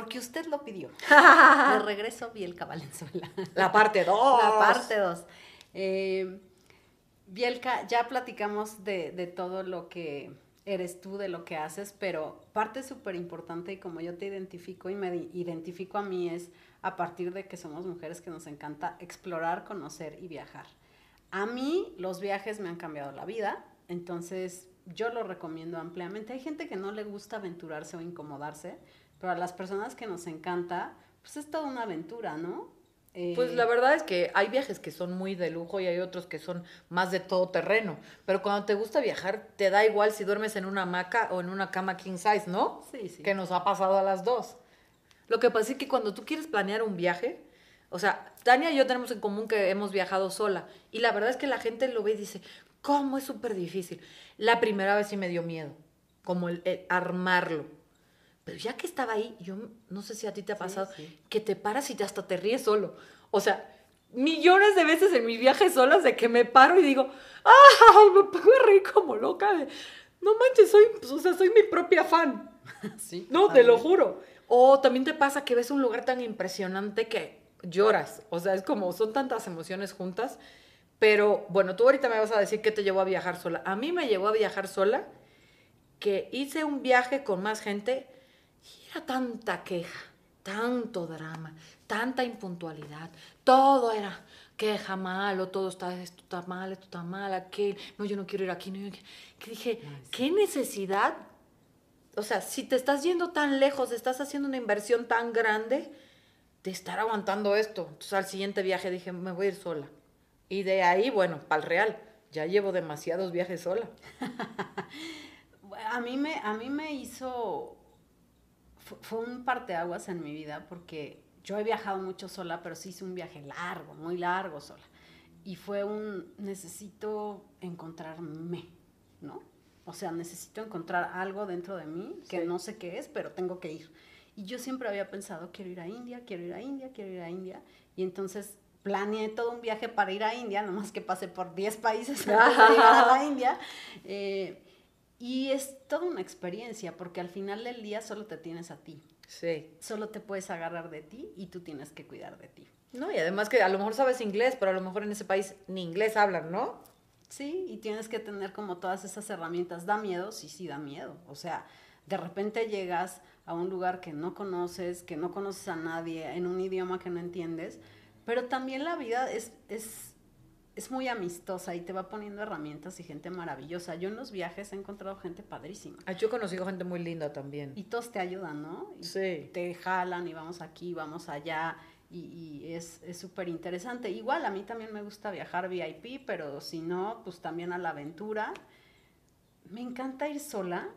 porque usted lo pidió. de regreso, Bielka Valenzuela. La parte 2. La parte 2. Eh, Bielka, ya platicamos de, de todo lo que eres tú, de lo que haces, pero parte súper importante y como yo te identifico y me identifico a mí es a partir de que somos mujeres que nos encanta explorar, conocer y viajar. A mí los viajes me han cambiado la vida, entonces yo lo recomiendo ampliamente. Hay gente que no le gusta aventurarse o incomodarse, pero a las personas que nos encanta, pues es toda una aventura, ¿no? pues la verdad es que hay viajes que son muy de lujo y hay otros que son más de todo terreno. Pero cuando te gusta viajar, te da igual si duermes en una hamaca o en una cama king size, ¿no? Sí, sí. Que nos ha pasado a las dos. Lo que pasa es que cuando tú quieres planear un viaje, o sea, Tania y yo tenemos en común que hemos viajado sola. Y la verdad es que la gente lo ve y dice, ¿cómo es súper difícil? La primera vez sí me dio miedo, como el armarlo pero ya que estaba ahí, yo no sé si a ti te ha pasado, que te paras y hasta te ríes solo. O sea, millones de veces en mis viajes solas de que me paro y digo, ¡ay! Me pongo a reír como loca. no manches, soy, o sea, soy mi propia fan. Sí. No, te lo juro. O también te pasa que ves un lugar tan impresionante que lloras. O sea, es como, son tantas emociones juntas. Pero bueno, tú ahorita me vas a decir qué te llevó a viajar sola. A mí me llevó a viajar sola que hice un viaje con más gente era tanta queja, tanto drama, tanta impuntualidad, todo era queja malo, todo está, esto está mal, esto está mal, aquel, no, yo no quiero ir aquí, no, que dije, ¿qué necesidad? O sea, si te estás yendo tan lejos, estás haciendo una inversión tan grande, de estar aguantando esto. Entonces al siguiente viaje dije, me voy a ir sola. Y de ahí, bueno, para el real, ya llevo demasiados viajes sola. a, mí me, a mí me hizo fue un parteaguas en mi vida porque yo he viajado mucho sola, pero sí hice un viaje largo, muy largo sola. Y fue un, necesito encontrarme, ¿no? O sea, necesito encontrar algo dentro de mí que no sé qué es, pero tengo que ir. Y yo siempre había pensado, quiero ir a India, quiero ir a India, quiero ir a India. Y entonces planeé todo un viaje para ir a India, nomás que pasé por 10 países antes de llegar a la India. Eh, y es toda una experiencia, porque al final del día solo te tienes a ti. Sí. Solo te puedes agarrar de ti y tú tienes que cuidar de ti. No, y además que a lo mejor sabes inglés, pero a lo mejor en ese país ni inglés hablan, ¿no? Sí, y tienes que tener como todas esas herramientas. Da miedo, sí, sí, da miedo. O sea, de repente llegas a un lugar que no conoces, que no conoces a nadie, en un idioma que no entiendes, pero también la vida es, es es muy amistosa y te va poniendo herramientas y gente maravillosa. Yo en los viajes he encontrado gente padrísima. Ah, yo he conocido gente muy linda también. Y todos te ayudan, ¿no? sí. Te jalan y vamos aquí, vamos allá. Y, es súper interesante. Igual a mí también me gusta viajar VIP, pero si no, pues también a la aventura. Me encanta ir sola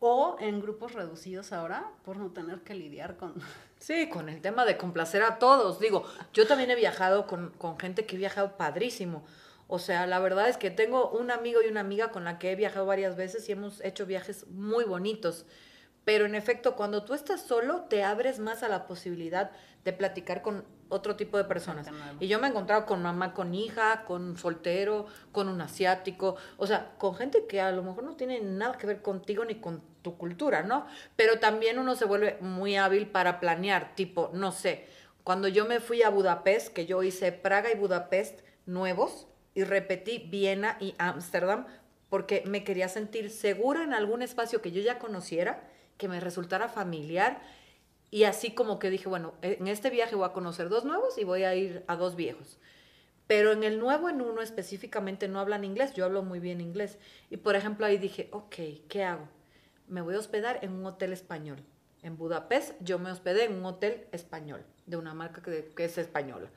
o en grupos reducidos ahora por no tener que lidiar con Sí, con el tema de complacer a todos. Digo, yo también he viajado con, con gente que he viajado padrísimo. O sea, la verdad es que tengo un amigo y una amiga con la que he viajado varias veces y hemos hecho viajes muy bonitos. Pero en efecto, cuando tú estás solo, te abres más a la posibilidad de platicar con otro tipo de personas. Y yo me he encontrado con mamá, con hija, con soltero, con un asiático, o sea, con gente que a lo mejor no tiene nada que ver contigo ni con tu cultura, ¿no? Pero también uno se vuelve muy hábil para planear, tipo, no sé, cuando yo me fui a Budapest, que yo hice Praga y Budapest nuevos y repetí Viena y Ámsterdam porque me quería sentir segura en algún espacio que yo ya conociera que me resultara familiar y así como que dije, bueno, en este viaje voy a conocer dos nuevos y voy a ir a dos viejos. Pero en el nuevo, en uno específicamente, no hablan inglés, yo hablo muy bien inglés. Y por ejemplo ahí dije, ok, ¿qué hago? Me voy a hospedar en un hotel español. En Budapest yo me hospedé en un hotel español, de una marca que, que es española,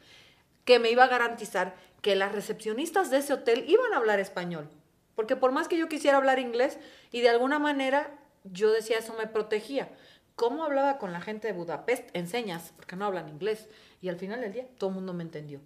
que me iba a garantizar que las recepcionistas de ese hotel iban a hablar español. Porque por más que yo quisiera hablar inglés, y de alguna manera yo decía eso me protegía. ¿Cómo hablaba con la gente de Budapest? En señas, porque no hablan inglés. Y al final del día todo el mundo me entendió.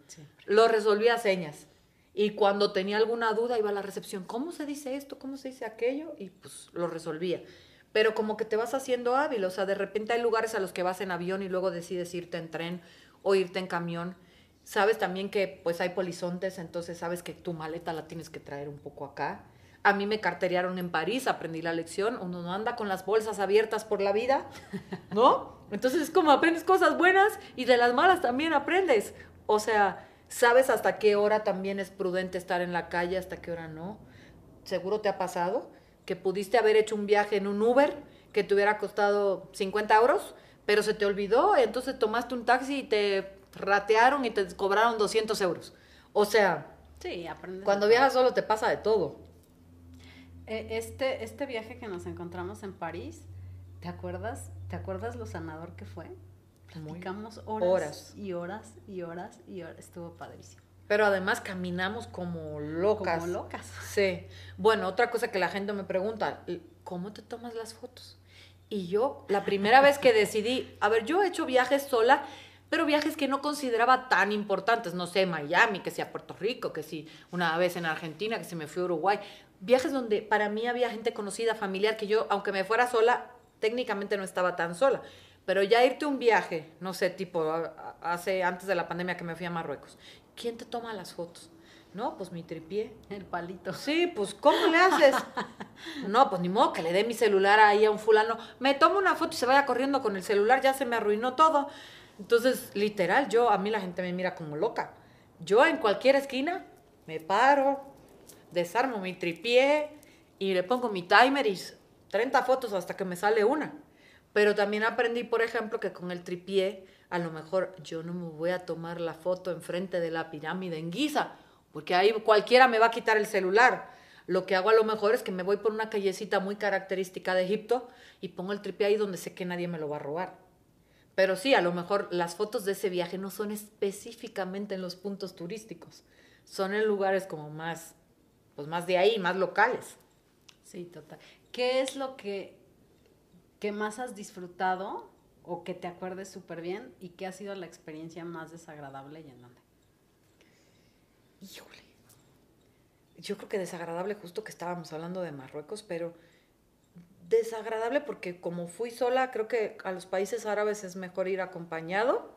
Lo resolví a señas. Y cuando tenía alguna duda iba a la recepción, ¿cómo se dice esto? ¿Cómo se dice aquello? Y pues lo resolvía. Pero como que te vas haciendo hábil, o sea, de repente hay lugares a los que vas en avión y luego decides irte en tren o irte en camión. Sabes también que pues hay polizontes, entonces sabes que tu maleta la tienes que traer un poco acá A mí me carteriaron en París, aprendí la lección. Uno no anda con las bolsas abiertas por la vida, ¿no? Entonces es como aprendes cosas buenas y de las malas también aprendes. O sea, sabes hasta qué hora también es prudente estar en la calle, hasta qué hora no. Seguro te ha pasado que pudiste haber hecho un viaje en un Uber que te hubiera costado 50 euros, pero se te olvidó, entonces tomaste un taxi y te ratearon y te cobraron 200 euros. O sea, Sí, cuando viajas solo te pasa de todo. Eh, Este, este viaje que nos encontramos en París, ¿te acuerdas? ¿Te acuerdas lo sanador que fue? Platicamos horas, horas. y horas y horas y horas. Estuvo padrísimo. Pero además caminamos como locas. Como locas. Sí. Bueno, otra cosa que la gente me pregunta, ¿cómo te tomas las fotos? Y yo, la primera vez que decidí, a ver, yo he hecho viajes sola, pero viajes que no consideraba tan importantes, no sé, Miami, que sea Puerto Rico, que si una vez en Argentina, que si me fui a Uruguay. Viajes donde para mí había gente conocida, familiar, que yo, aunque me fuera sola, técnicamente no estaba tan sola. Pero ya irte un viaje, no sé, tipo, hace antes de la pandemia que me fui a Marruecos, ¿quién te toma las fotos? No, pues mi tripié. El palito. Sí, pues ¿cómo le haces? No, pues ni modo que le dé mi celular ahí a un fulano. Me tomo una foto y se vaya corriendo con el celular, ya se me arruinó todo. Entonces, literal, yo, a mí la gente me mira como loca. Yo en cualquier esquina me paro, desarmo mi tripié y le pongo mi timer y 30 fotos hasta que me sale una. Pero también aprendí, por ejemplo, que con el tripié, a lo mejor yo no me voy a tomar la foto enfrente de la pirámide en Giza, porque ahí cualquiera me va a quitar el celular. Lo que hago a lo mejor es que me voy por una callecita muy característica de Egipto y pongo el tripié ahí donde sé que nadie me lo va a robar. Pero sí, a lo mejor las fotos de ese viaje no son específicamente en los puntos turísticos, son en lugares como más, pues más de ahí, más locales. Sí, total. ¿Qué es lo que, que más has disfrutado o que te acuerdes súper bien y qué ha sido la experiencia más desagradable y en dónde? Híjole. Yo creo que desagradable justo que estábamos hablando de Marruecos, pero desagradable porque como fui sola, creo que a los países árabes es mejor ir acompañado,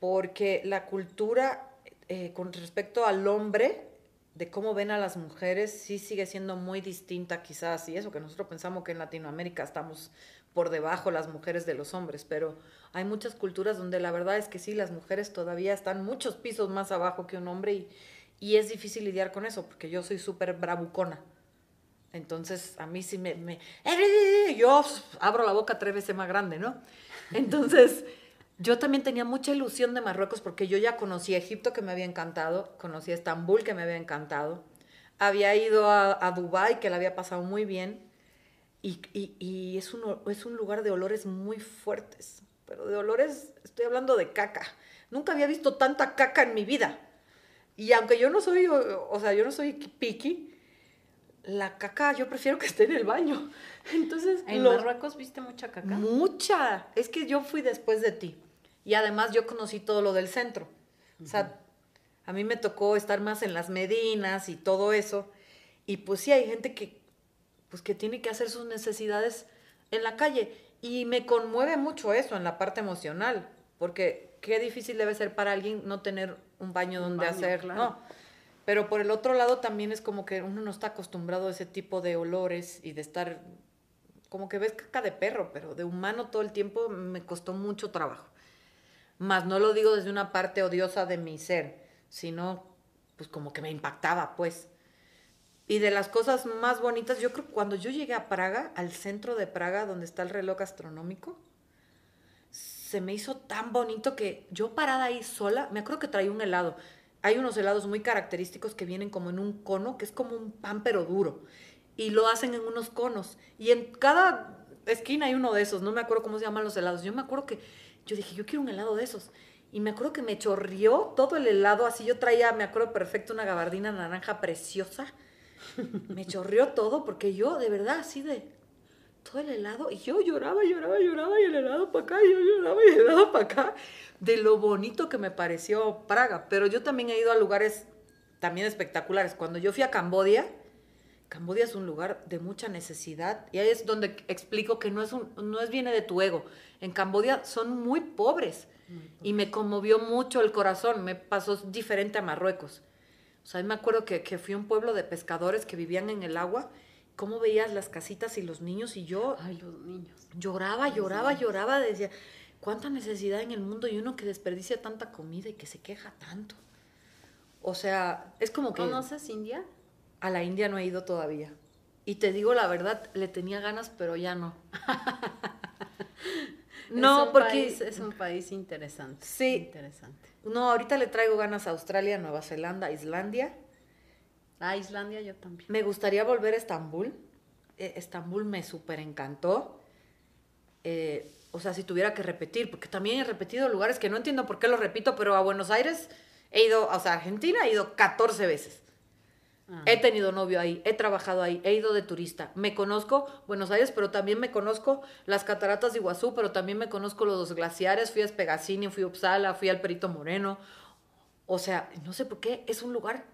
porque la cultura eh, con respecto al hombre, de cómo ven a las mujeres, sí sigue siendo muy distinta quizás, y eso que nosotros pensamos que en Latinoamérica estamos por debajo las mujeres de los hombres, pero hay muchas culturas donde la verdad es que sí, las mujeres todavía están muchos pisos más abajo que un hombre y, y es difícil lidiar con eso, porque yo soy súper bravucona. Entonces, a mí sí me, me... Yo abro la boca tres veces más grande, ¿no? Entonces, yo también tenía mucha ilusión de Marruecos porque yo ya conocí Egipto, que me había encantado, conocí a Estambul, que me había encantado, había ido a, a Dubái, que la había pasado muy bien, y, y, y es, un, es un lugar de olores muy fuertes, pero de olores, estoy hablando de caca. Nunca había visto tanta caca en mi vida. Y aunque yo no soy, o, o sea, yo no soy piqui, la caca yo prefiero que esté en el baño. Entonces, ¿En lo- Marruecos viste mucha caca? Mucha. Es que yo fui después de ti. Y además yo conocí todo lo del centro. O sea, a mí me tocó estar más en las Medinas y todo eso. Y pues sí, hay gente que, pues que tiene que hacer sus necesidades en la calle. Y me conmueve mucho eso en la parte emocional. Porque qué difícil debe ser para alguien no tener un baño Un donde baño, hacer. claro. No. Pero por el otro lado también es como que uno no está acostumbrado a ese tipo de olores y de estar como que ves caca de perro, pero de humano todo el tiempo me costó mucho trabajo. Más no lo digo desde una parte odiosa de mi ser, sino pues como que me impactaba, pues. Y de las cosas más bonitas, yo creo que cuando yo llegué a Praga, al centro de Praga, donde está el reloj astronómico, se me hizo tan bonito que yo parada ahí sola, me acuerdo que traía un helado. Hay unos helados muy característicos que vienen como en un cono, que es como un pan pero duro. Y lo hacen en unos conos. Y en cada esquina hay uno de esos. No me acuerdo cómo se llaman los helados. Yo me acuerdo que yo dije, yo quiero un helado de esos. Y me acuerdo que me chorrió todo el helado. Así yo traía, me acuerdo perfecto, una gabardina naranja preciosa. Me chorrió todo porque yo, de verdad, así de todo el helado. Y yo lloraba, lloraba, lloraba. Y el helado para acá. Y yo lloraba y el helado para acá. De lo bonito que me pareció Praga. Pero yo también he ido a lugares también espectaculares. Cuando yo fui a Cambodia, Cambodia es un lugar de mucha necesidad y ahí es donde explico que no es un, no es viene de tu ego. En Cambodia son muy pobres y me conmovió mucho el corazón. Me pasó diferente a Marruecos. O sea, me acuerdo que, que fui a un pueblo de pescadores que vivían en el agua, cómo veías las casitas y los niños y yo Ay, los niños. lloraba, lloraba, lloraba, decía, cuánta necesidad en el mundo y uno que desperdicia tanta comida y que se queja tanto. O sea, es como que ¿Conoces India? A la India no he ido todavía. Y te digo la verdad, le tenía ganas, pero ya no. no, es porque país- es un país interesante. Sí. Interesante. no, ahorita le traigo ganas a Australia, Nueva Zelanda, Islandia. A Islandia yo también. Me gustaría volver a Estambul. Eh, Estambul me súper encantó. Eh, o sea, si tuviera que repetir, porque también he repetido lugares que no entiendo por qué lo repito, pero a Buenos Aires he ido, o sea, a Argentina he ido 14 veces. Ah. He tenido novio ahí, he trabajado ahí, he ido de turista. Me conozco Buenos Aires, pero también me conozco las cataratas de Iguazú, pero también me conozco los glaciares. Fui a Spegazzini, fui a Uppsala, fui al Perito Moreno. O sea, no sé por qué, es un lugar.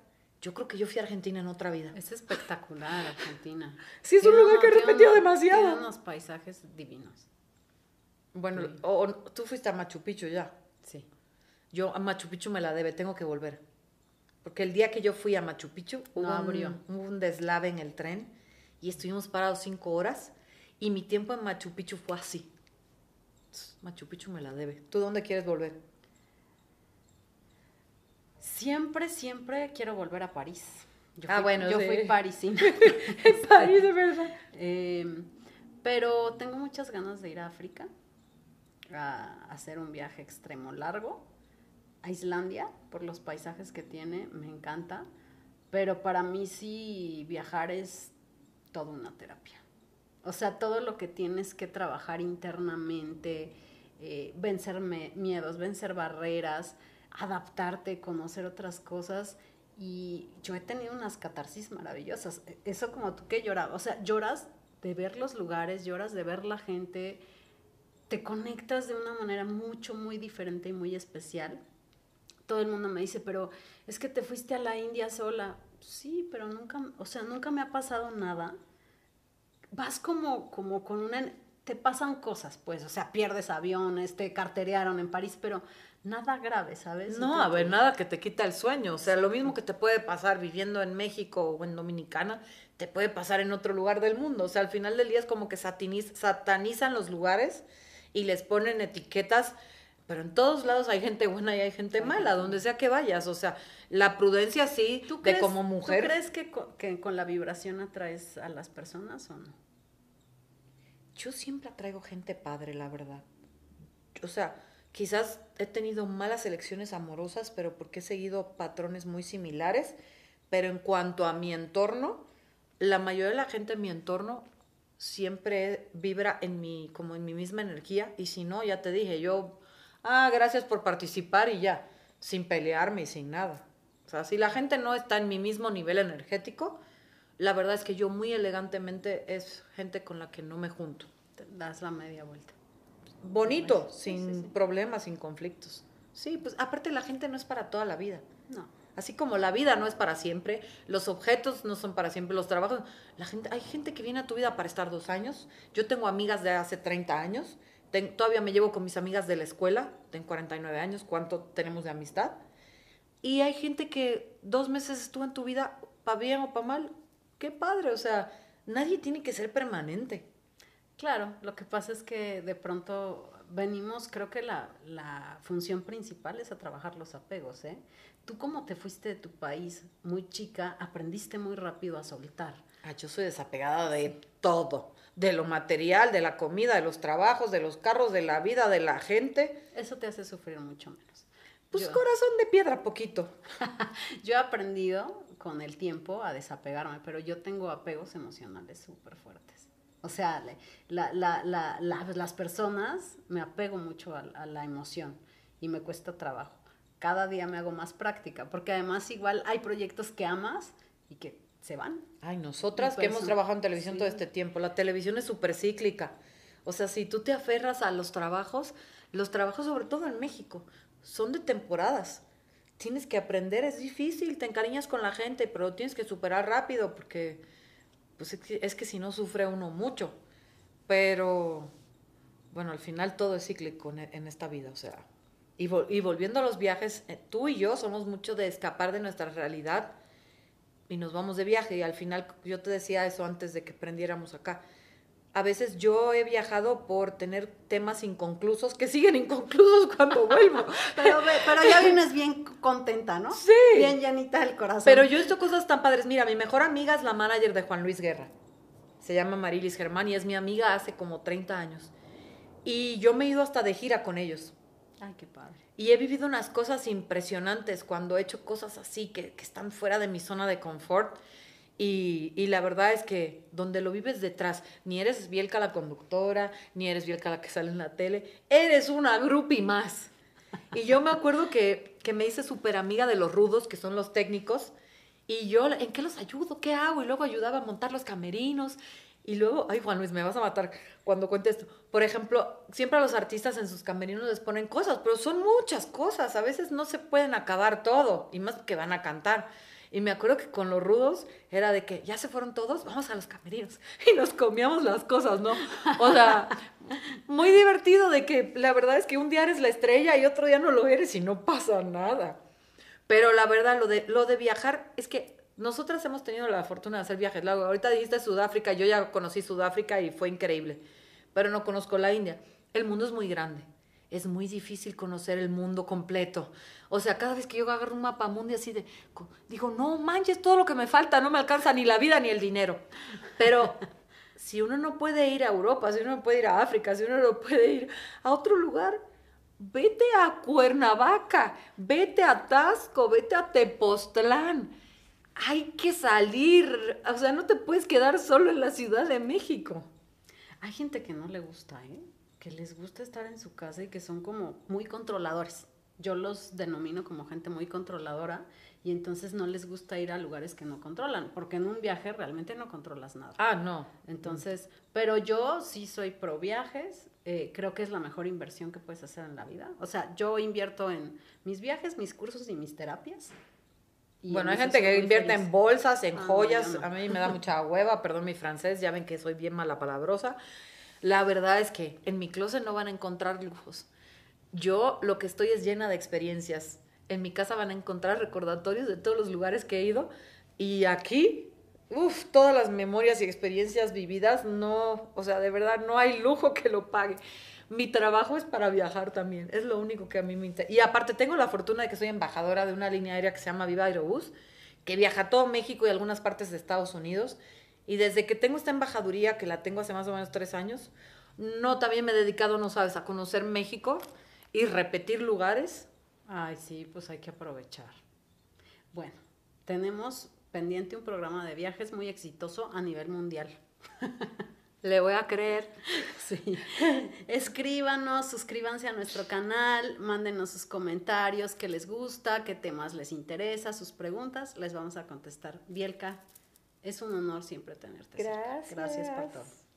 Yo creo que yo fui a Argentina en otra vida. Es espectacular Argentina. Sí, es un lugar que he repetido demasiado. Tiene unos paisajes divinos. Bueno, Sí. o, o tú fuiste a Machu Picchu ya. Sí. Yo a Machu Picchu me la debe, tengo que volver. Porque el día que yo fui a Machu Picchu hubo, No abrió. Un, hubo un deslave en el tren y estuvimos parados cinco horas y mi tiempo en Machu Picchu fue así. Machu Picchu me la debe. ¿Tú dónde quieres volver? Siempre, siempre quiero volver a París. Yo Ah, fui- bueno, Yo sí. fui parisina. En París, de verdad. Eh, pero tengo muchas ganas de ir a África, a hacer un viaje extremo largo, a Islandia, por los paisajes que tiene, me encanta, pero para mí sí viajar es toda una terapia. O sea, todo lo que tienes que trabajar internamente, eh, vencer miedos, vencer barreras, adaptarte, conocer otras cosas. Y yo he tenido unas catarsis maravillosas. E- Eso como tú que llorabas. O sea, lloras de ver los lugares, lloras de ver la gente, te conectas de una manera mucho, muy diferente y muy especial. Todo el mundo me dice, pero es que te fuiste a la India sola. Sí, pero nunca, o sea, nunca me ha pasado nada vas como, como con una... Te pasan cosas, pues, o sea, pierdes aviones, te carterearon en París, pero nada grave, ¿sabes? No, a Entonces, ver, nada que te quita el sueño. O sea, lo mismo que te puede pasar viviendo en México o en Dominicana, te puede pasar en otro lugar del mundo. O sea, al final del día es como que satanizan los lugares y les ponen etiquetas, pero en todos lados hay gente buena y hay gente mala, donde sea que vayas. O sea, la prudencia sí, ¿Tú de crees, como mujer. ¿Tú crees que con, que con la vibración atraes a las personas o no? Yo siempre atraigo gente padre, la verdad. O sea, quizás he tenido malas elecciones amorosas, pero porque he seguido patrones muy similares. Pero en cuanto a mi entorno, la mayoría de la gente en mi entorno siempre vibra en mi, como en mi misma energía. Y si no, ya te dije, yo, ah, gracias por participar y ya, sin pelearme y sin nada. O sea, si la gente no está en mi mismo nivel energético, la verdad es que yo muy elegantemente es gente con la que no me junto. Te das la media vuelta. Bonito, Sí, sin sí, sí. problemas, sin conflictos. Sí, pues aparte la gente no es para toda la vida. No. Así como la vida no es para siempre, los objetos no son para siempre, los trabajos. La gente, hay gente que viene a tu vida para estar dos años. Yo tengo amigas de hace 30 años. Todavía me llevo con mis amigas de la escuela. Tengo 49 años. ¿Cuánto tenemos de amistad? Y hay gente que dos meses estuvo en tu vida, para bien o para mal. Qué padre. O sea, nadie tiene que ser permanente. Claro, lo que pasa es que de pronto venimos, creo que la, la función principal es a trabajar los apegos, ¿eh? Tú como te fuiste de tu país muy chica, aprendiste muy rápido a soltar. Ah, yo soy desapegada de todo, de lo material, de la comida, de los trabajos, de los carros, de la vida, de la gente. Eso te hace sufrir mucho menos. Pues Yo- corazón de piedra, poquito. Yo he aprendido con el tiempo a desapegarme, pero yo tengo apegos emocionales súper fuertes. O sea, le- la- la- la- la- las personas me apego mucho a, a la emoción y me cuesta trabajo. Cada día me hago más práctica, porque además igual hay proyectos que amas y que se van. Ay, nosotras que pues, hemos trabajado en televisión sí. todo este tiempo, la televisión es súper cíclica. O sea, si tú te aferras a los trabajos, los trabajos sobre todo en México, son de temporadas. Tienes que aprender, es difícil, te encariñas con la gente, pero tienes que superar rápido porque pues es que, es que si no sufre uno mucho. Pero bueno, al final todo es cíclico en, en esta vida, o sea. Y, vol- y volviendo a los viajes, eh, tú y yo somos mucho de escapar de nuestra realidad y nos vamos de viaje. Y al final, yo te decía eso antes de que prendiéramos acá. A veces yo he viajado por tener temas inconclusos que siguen inconclusos cuando vuelvo. pero, pero ya vienes bien contenta, ¿no? Sí. Bien llenita del corazón. Pero yo he visto cosas tan padres. Mira, mi mejor amiga es la manager de Juan Luis Guerra. Se llama Marilis Germán y es mi amiga hace como 30 años. Y yo me he ido hasta de gira con ellos. Ay, qué padre. Y he vivido unas cosas impresionantes cuando he hecho cosas así que, están fuera de mi zona de confort. Y, la verdad es que donde lo vives detrás, ni eres Bielka la conductora, ni eres Bielka la que sale en la tele, eres una groupie más. Y yo me acuerdo que, que me hice súper amiga de los rudos, que son los técnicos, y yo, ¿en qué los ayudo? ¿Qué hago? Y luego ayudaba a montar los camerinos. Y luego, ay Juan Luis, me vas a matar cuando cuente esto. Por ejemplo, siempre a los artistas en sus camerinos les ponen cosas, pero son muchas cosas. A veces no se pueden acabar todo, y más que van a cantar. Y me acuerdo que con los rudos era de que ya se fueron todos, vamos a los camerinos. Y nos comíamos las cosas, ¿no? O sea, muy divertido de que la verdad es que un día eres la estrella y otro día no lo eres y no pasa nada. Pero la verdad, lo de, lo de viajar es que nosotras hemos tenido la fortuna de hacer viajes largos. Ahorita dijiste Sudáfrica, yo ya conocí Sudáfrica y fue increíble, pero no conozco la India. El mundo es muy grande. Es muy difícil conocer el mundo completo. O sea, cada vez que yo agarro un mapa mundi así de, digo, no manches, todo lo que me falta, no me alcanza ni la vida ni el dinero. Pero si uno no puede ir a Europa, si uno no puede ir a África, si uno no puede ir a otro lugar, vete a Cuernavaca, vete a Tasco, vete a Tepoztlán hay que salir, o sea, no te puedes quedar solo en la Ciudad de México. Hay gente que no le gusta, ¿eh? Que les gusta estar en su casa y que son como muy controladores. Yo los denomino como gente muy controladora y entonces no les gusta ir a lugares que no controlan, porque en un viaje realmente no controlas nada. Ah, no. Entonces, pero yo sí soy pro viajes, eh, creo que es la mejor inversión que puedes hacer en la vida. O sea, yo invierto en mis viajes, mis cursos y mis terapias bueno, hay gente que invierte en bolsas, en ah, joyas. A mí me da mucha hueva, perdón mi francés, ya ven que soy bien mala palabrosa. La verdad es que en mi closet no van a encontrar lujos. Yo lo que estoy es llena de experiencias. En mi casa van a encontrar recordatorios de todos los lugares que he ido. Y aquí, uff, todas las memorias y experiencias vividas, no, o sea, de verdad no hay lujo que lo pague mi trabajo es para viajar también. Es lo único que a mí me interesa. Y aparte tengo la fortuna de que soy embajadora de una línea aérea que se llama Viva Aerobús, que viaja a todo México y algunas partes de Estados Unidos. Y desde que tengo esta embajaduría, que la tengo hace más o menos tres años, no también me he dedicado, no sabes, a conocer México y repetir lugares. Ay, sí, pues hay que aprovechar. Bueno, tenemos pendiente un programa de viajes muy exitoso a nivel mundial. Le voy a creer. Sí. Escríbanos, suscríbanse a nuestro canal, mándenos sus comentarios, qué les gusta, qué temas les interesa, sus preguntas, les vamos a contestar. Bielka, es un honor siempre tenerte. Gracias. Gracias por todo.